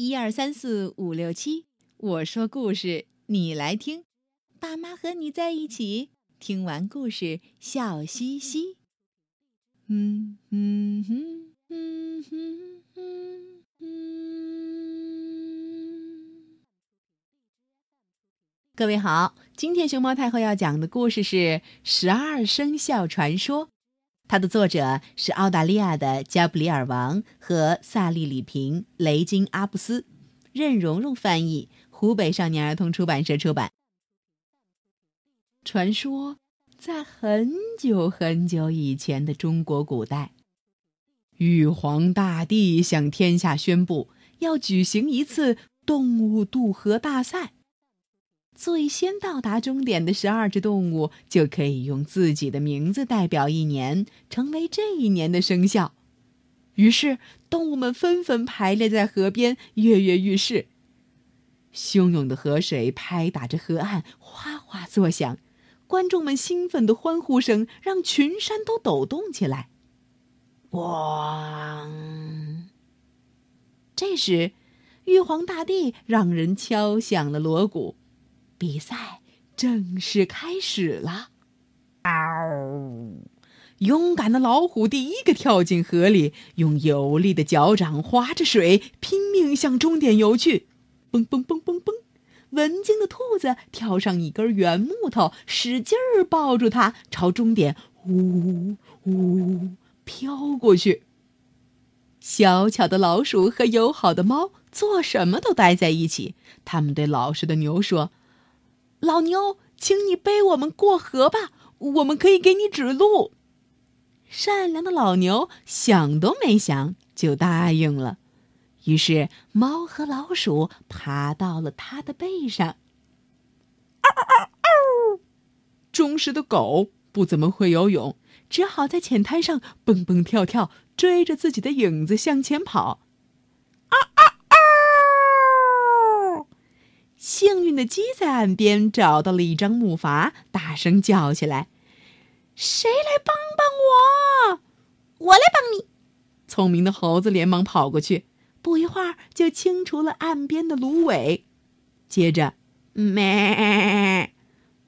一二三四五六七，我说故事，你来听。爸妈和你在一起，听完故事笑嘻嘻。嗯嗯哼嗯哼嗯嗯。各位好，今天熊猫太后要讲的故事是《十二生肖传说》。它的作者是澳大利亚的加布里尔王和萨利里平、雷金阿布斯，任蓉蓉翻译，湖北少年儿童出版社出版。传说，在很久很久以前的中国古代，玉皇大帝向天下宣布，要举行一次动物渡河大赛。最先到达终点的十二只动物就可以用自己的名字代表一年，成为这一年的生肖。于是，动物们纷纷排列在河边，跃跃欲试。汹涌的河水拍打着河岸，哗哗作响。观众们兴奋的欢呼声让群山都抖动起来。咣！这时，玉皇大帝让人敲响了锣鼓。比赛正式开始了！嗷！勇敢的老虎第一个跳进河里，用有力的脚掌划着水，拼命向终点游去。蹦蹦蹦蹦蹦！文静的兔子跳上一根圆木头，使劲儿抱住它，朝终点呜呜飘过去。小巧的老鼠和友好的猫做什么都待在一起。他们对老实的牛说。老牛，请你背我们过河吧，我们可以给你指路。善良的老牛想都没想就答应了。于是，猫和老鼠爬到了它的背上。忠实的狗不怎么会游泳，只好在浅滩上蹦蹦跳跳，追着自己的影子向前跑。幸运的鸡在岸边找到了一张木筏，大声叫起来：“谁来帮帮我？我来帮你！”聪明的猴子连忙跑过去，不一会儿就清除了岸边的芦苇。接着，咩，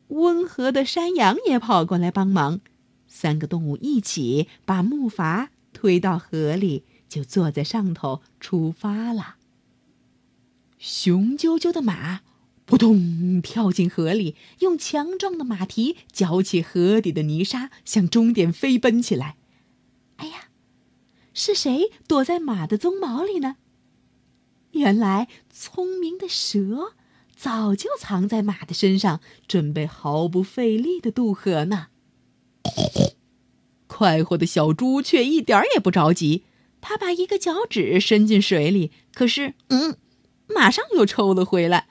温和的山羊也跑过来帮忙。三个动物一起把木筏推到河里，就坐在上头出发了。雄赳赳的马。扑通！跳进河里，用强壮的马蹄搅起河底的泥沙，向终点飞奔起来。哎呀，是谁躲在马的鬃毛里呢？原来，聪明的蛇早就藏在马的身上，准备毫不费力的渡河呢。快活的小猪却一点也不着急，它把一个脚趾伸进水里，可是，嗯，马上又抽了回来。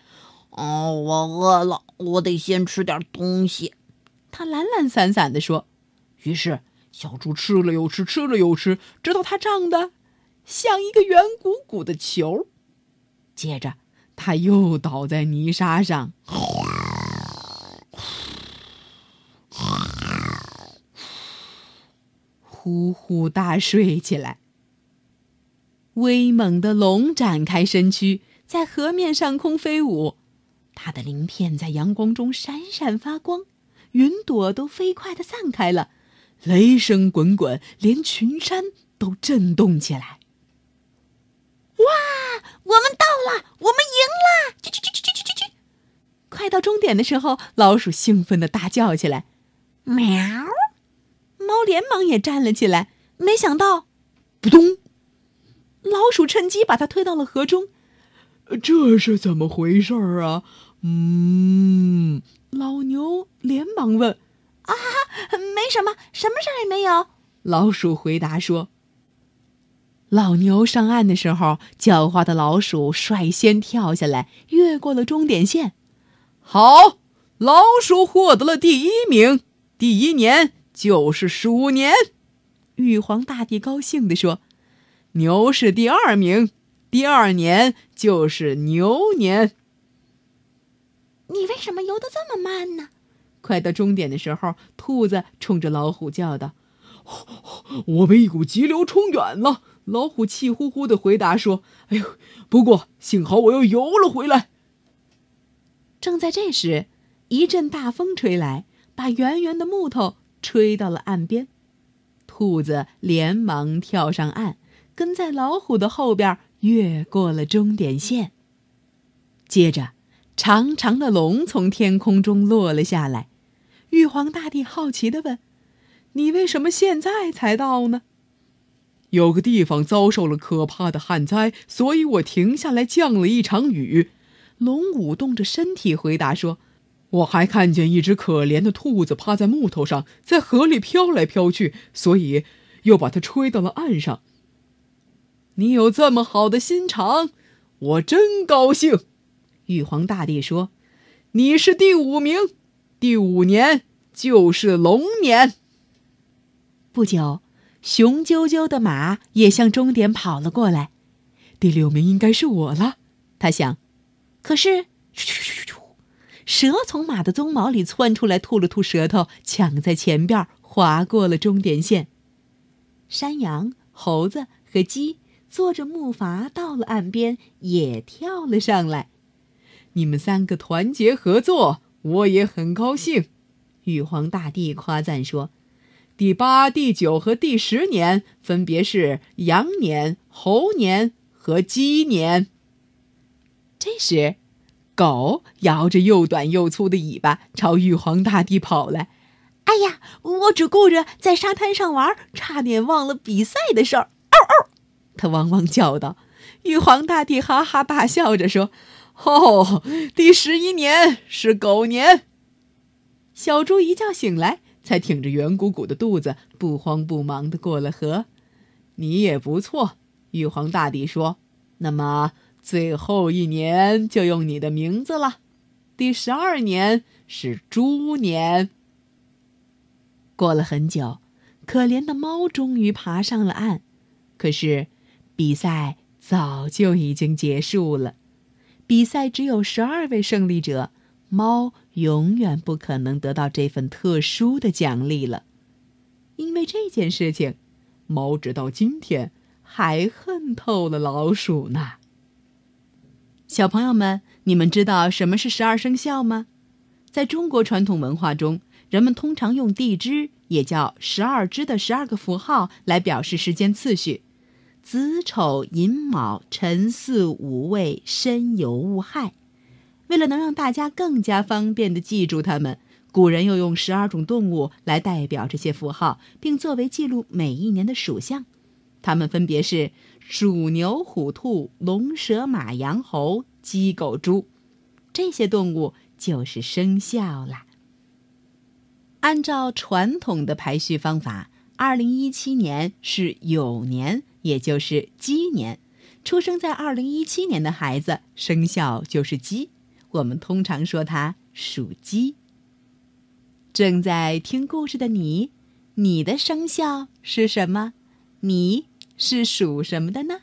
哦，我饿了，我得先吃点东西。”他懒懒散散地说。于是，小猪吃了又吃，吃了又吃，直到它胀得像一个圆鼓鼓的球。接着，他又倒在泥沙上，呼呼大睡起来。威猛的龙展开身躯，在河面上空飞舞。它的鳞片在阳光中闪闪发光，云朵都飞快地散开了，雷声滚滚，连群山都震动起来。哇！我们到了，我们赢了！去去去去去去去！快到终点的时候，老鼠兴奋地大叫起来：“喵！”猫连忙也站了起来，没想到，扑通！老鼠趁机把它推到了河中。这是怎么回事儿啊？嗯，老牛连忙问：“啊，没什么，什么事儿也没有。”老鼠回答说。老牛上岸的时候，狡猾的老鼠率先跳下来，越过了终点线。好，老鼠获得了第一名，第一年就是鼠年。玉皇大帝高兴地说：“牛是第二名，第二年就是牛年。”你为什么游得这么慢呢？快到终点的时候，兔子冲着老虎叫道：“我被一股急流冲远了。”老虎气呼呼的回答说：“哎呦，不过幸好我又游了回来。”正在这时，一阵大风吹来，把圆圆的木头吹到了岸边。兔子连忙跳上岸，跟在老虎的后边，越过了终点线。接着，长长的龙从天空中落了下来。玉皇大帝好奇地问：“你为什么现在才到呢？”有个地方遭受了可怕的旱灾，所以我停下来降了一场雨。龙舞动着身体回答说：“我还看见一只可怜的兔子趴在木头上，在河里飘来飘去，所以又把它吹到了岸上。你有这么好的心肠，我真高兴。”玉皇大帝说：“你是第五名，第五年就是龙年。”不久。雄赳赳的马也向终点跑了过来，第六名应该是我了，他想。可是，蛇从马的鬃毛里窜出来，吐了吐舌头，抢在前边，划过了终点线。山羊、猴子和鸡坐着木筏到了岸边，也跳了上来。你们三个团结合作，我也很高兴。玉皇大帝夸赞说。第八、第九和第十年分别是羊年、猴年和鸡年。这时，狗摇着又短又粗的尾巴朝玉皇大帝跑来。“哎呀，我只顾着在沙滩上玩，差点忘了比赛的事儿。”他汪汪叫道。玉皇大帝哈哈大笑着说：“哦，第十一年是狗年。”小猪一觉醒来。才挺着圆鼓鼓的肚子，不慌不忙地过了河。你也不错，玉皇大帝说。那么最后一年就用你的名字了。第十二年是猪年。过了很久，可怜的猫终于爬上了岸。可是，比赛早就已经结束了。比赛只有十二位胜利者。猫永远不可能得到这份特殊的奖励了，因为这件事情，猫直到今天还恨透了老鼠呢。小朋友们，你们知道什么是十二生肖吗？在中国传统文化中，人们通常用地支，也叫十二支的十二个符号来表示时间次序：子丑寅卯辰巳午未申酉戊亥。为了能让大家更加方便地记住它们，古人又用十二种动物来代表这些符号，并作为记录每一年的属相。它们分别是鼠、牛、虎、兔、龙、蛇、马、羊、猴、鸡、狗、猪。这些动物就是生肖啦。按照传统的排序方法，二零一七年是酉年，也就是鸡年。出生在二零一七年的孩子，生肖就是鸡。我们通常说它属鸡。正在听故事的你，你的生肖是什么？你是属什么的呢？